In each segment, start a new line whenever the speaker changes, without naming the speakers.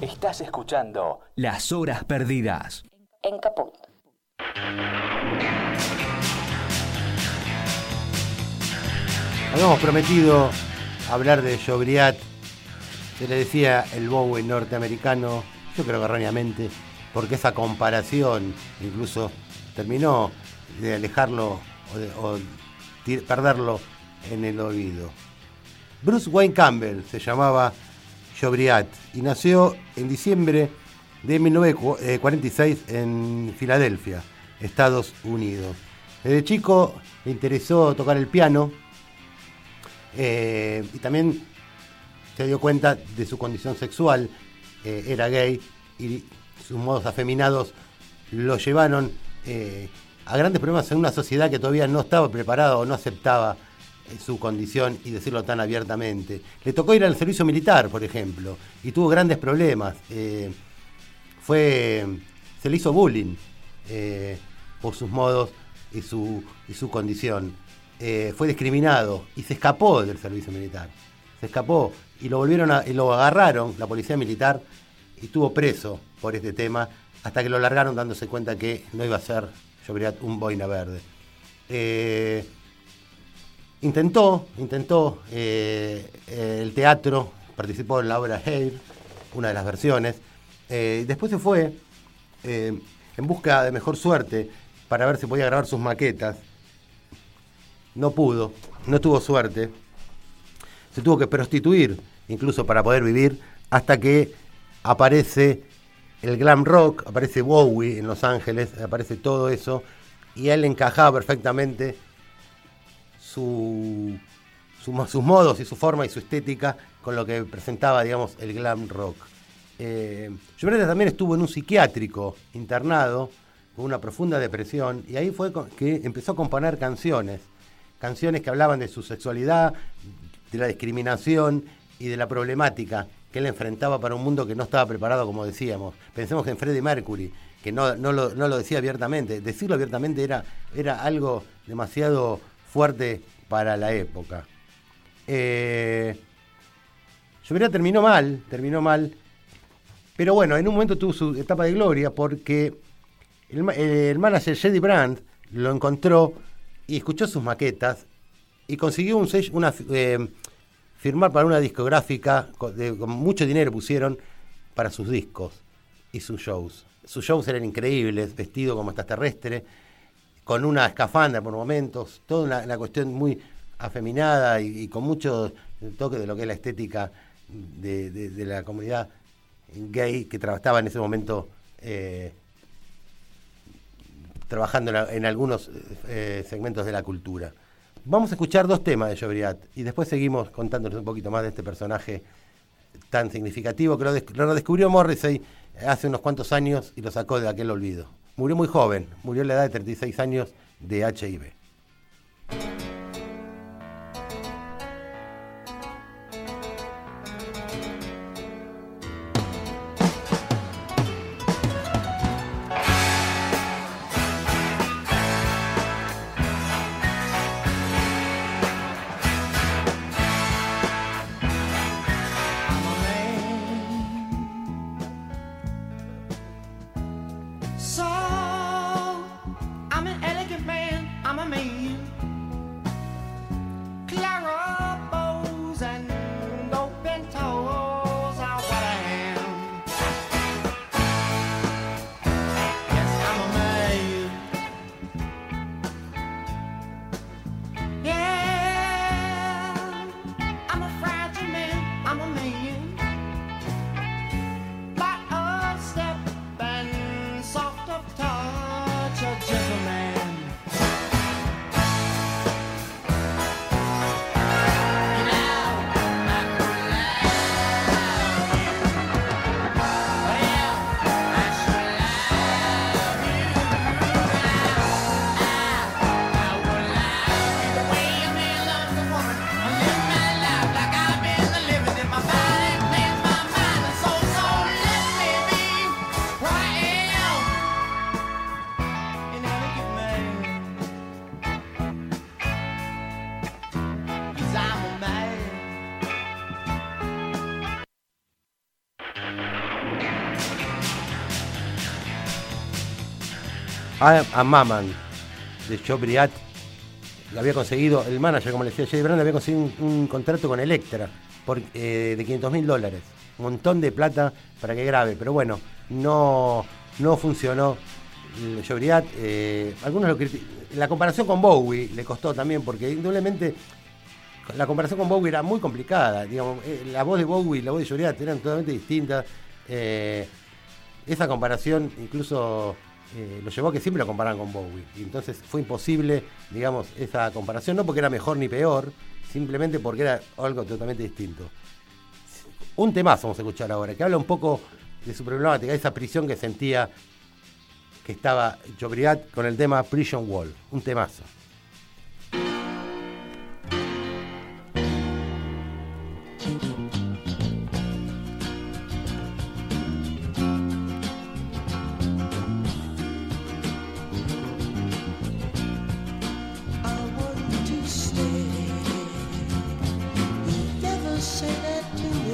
Estás escuchando Las Horas Perdidas.
En Caput.
Habíamos prometido hablar de Jobriat, se le decía el Bowie norteamericano, yo creo que erróneamente, porque esa comparación incluso terminó de alejarlo o, perderlo en el oído. Bruce Wayne Campbell se llamaba Y nació en diciembre de 1946 en Filadelfia, Estados Unidos. Desde chico le interesó tocar el piano eh, y también se dio cuenta de su condición sexual, eh, era gay y sus modos afeminados lo llevaron eh, a grandes problemas en una sociedad que todavía no estaba preparada o no aceptaba su condición y decirlo tan abiertamente. Le tocó ir al servicio militar, por ejemplo, y tuvo grandes problemas. fue, se le hizo bullying por sus modos y su, y su condición. Eh, fue discriminado y se escapó del servicio militar. Se escapó y lo volvieron a, y lo agarraron la policía militar y estuvo preso por este tema hasta que lo largaron dándose cuenta que no iba a ser un boina verde. Eh, intentó, intentó eh, el teatro, participó en la obra Hair, una de las versiones. después se fue en busca de mejor suerte para ver si podía grabar sus maquetas no pudo, no tuvo suerte, se tuvo que prostituir incluso para poder vivir hasta que aparece el glam rock, aparece Bowie en Los Ángeles, aparece todo eso y él encajaba perfectamente su, sus modos y su forma y su estética con lo que presentaba, digamos, el glam rock. Eh, también estuvo en un psiquiátrico internado con una profunda depresión y ahí fue que empezó a componer canciones canciones que hablaban de su sexualidad, de la discriminación y de la problemática que él enfrentaba para un mundo que no estaba preparado, como decíamos. Pensemos en Freddie Mercury, que no, lo, decía abiertamente. Decirlo abiertamente era, era algo demasiado fuerte para la época. Eh, terminó mal, terminó mal, pero bueno, en un momento tuvo su etapa de gloria porque el, el manager Jedi Brandt lo encontró y escuchó sus maquetas y consiguió un una, eh, firmar para una discográfica, con, mucho dinero pusieron para sus discos y sus shows. Sus shows eran increíbles, vestido como extraterrestre, con una escafandra por momentos, toda una, cuestión muy afeminada y, con mucho toque de lo que es la estética de, la comunidad gay que trabajaba en ese momento eh, trabajando en, algunos eh, segmentos de la cultura. Vamos a escuchar dos temas de Jobriat y después seguimos contándoles un poquito más de este personaje tan significativo que lo, lo, descubrió Morrissey hace unos cuantos años y lo sacó de aquel olvido. Murió muy joven, murió a la edad de 36 años de HIV.
A,
Maman de Chobriat. Había conseguido, el manager, como le decía Jay Brand, había conseguido un, contrato con Electra por, eh, de 500 mil dólares. Un montón de plata para que grabe, pero bueno, no, no funcionó. Chobriat, eh, algunos lo La comparación con Bowie le costó también, porque indudablemente la comparación con Bowie era muy complicada. Digamos, eh, la voz de Bowie y la voz de Chobriat eran totalmente distintas. esa comparación incluso eh, lo llevó a que siempre lo comparan con Bowie. Y entonces fue imposible, digamos, esa comparación, no porque era mejor ni peor, simplemente porque era algo totalmente distinto. Un temazo vamos a escuchar ahora, que habla un poco de su problemática, esa prisión que sentía que estaba Jobriat con el tema Prison Wall. Un temazo. to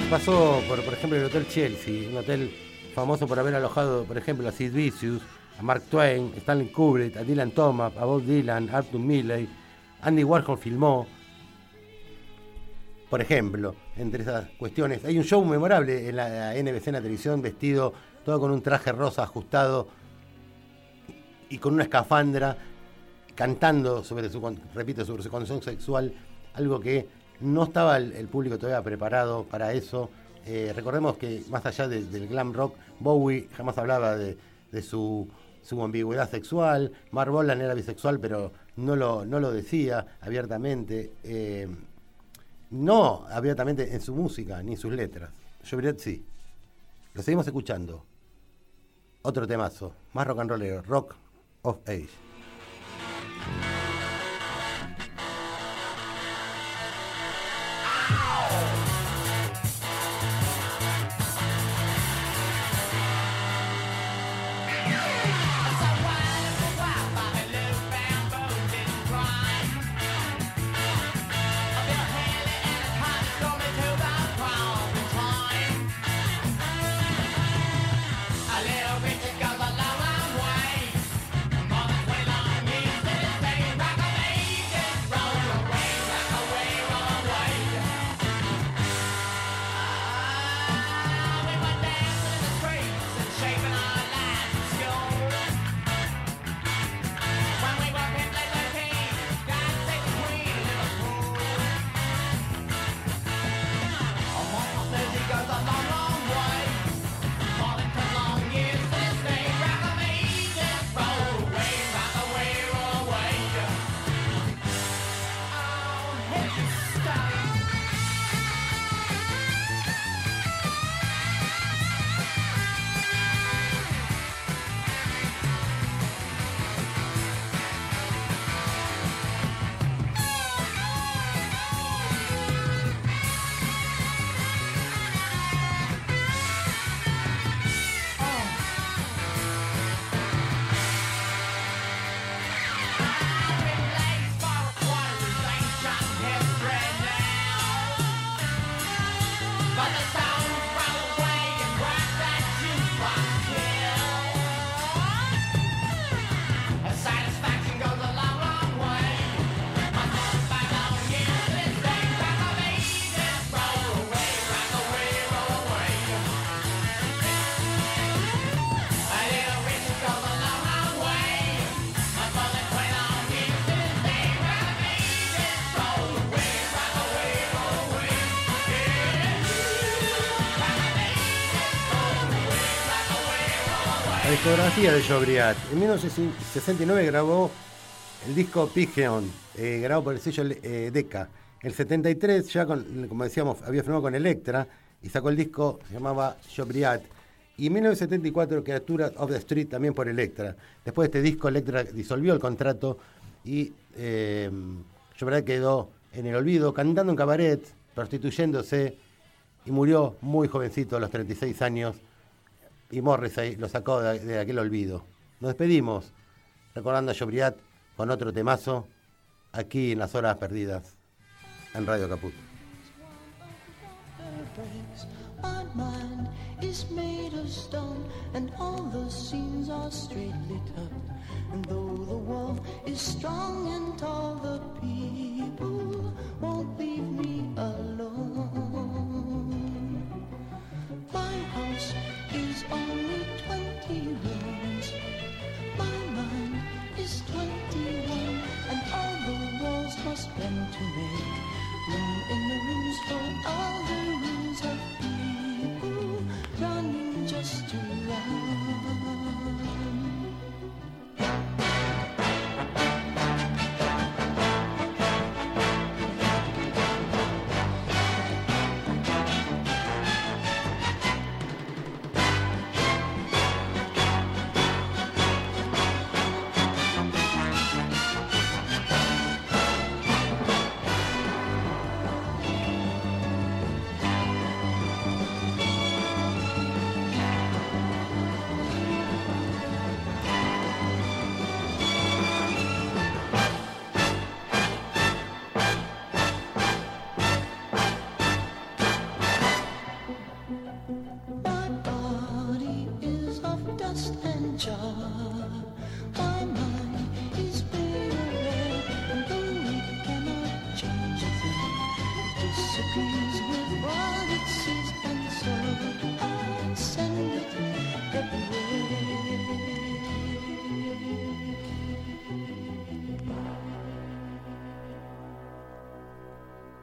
pasó por, por ejemplo, el Hotel Chelsea, un hotel famoso por haber alojado, por ejemplo, a Sid Vicious, a Mark Twain, Stanley Kubrick, a Dylan Thomas, a Bob Dylan, a Arthur Milley, Andy Warhol filmó, por ejemplo, entre esas cuestiones. Hay un show memorable en la NBC en la televisión, vestido todo con un traje rosa ajustado y con una escafandra, cantando sobre su, repito, sobre su condición sexual, algo que no estaba el, público todavía preparado para eso. Eh, recordemos que más allá del glam rock, Bowie jamás hablaba de, su, ambigüedad sexual. Mark Bolan era bisexual, pero no lo, no lo decía abiertamente. Eh, no abiertamente en su música ni en sus letras. Diría sí. Lo seguimos escuchando. Otro temazo, más rock and Rock of Age.
Discografía de Jobriat. En 1969 grabó el disco Pigeon, eh, grabado por el sello eh, Decca. El 73 ya, como decíamos, había firmado con Electra y sacó el disco, se llamaba Jobriat. Y en 1974 Criatura of the Street también por Electra. Después de este disco Electra disolvió el contrato y eh, Jobriat quedó en el olvido cantando en cabaret, prostituyéndose y murió muy jovencito a los 36 años y Morrissey lo sacó de, aquel olvido. Nos despedimos recordando a Jobriat con otro temazo aquí en las horas perdidas en Radio Caput. And though the wolf is strong and tall, the people won't leave me alone.
spend to make. Room in the rooms for all the rooms of people running just to 家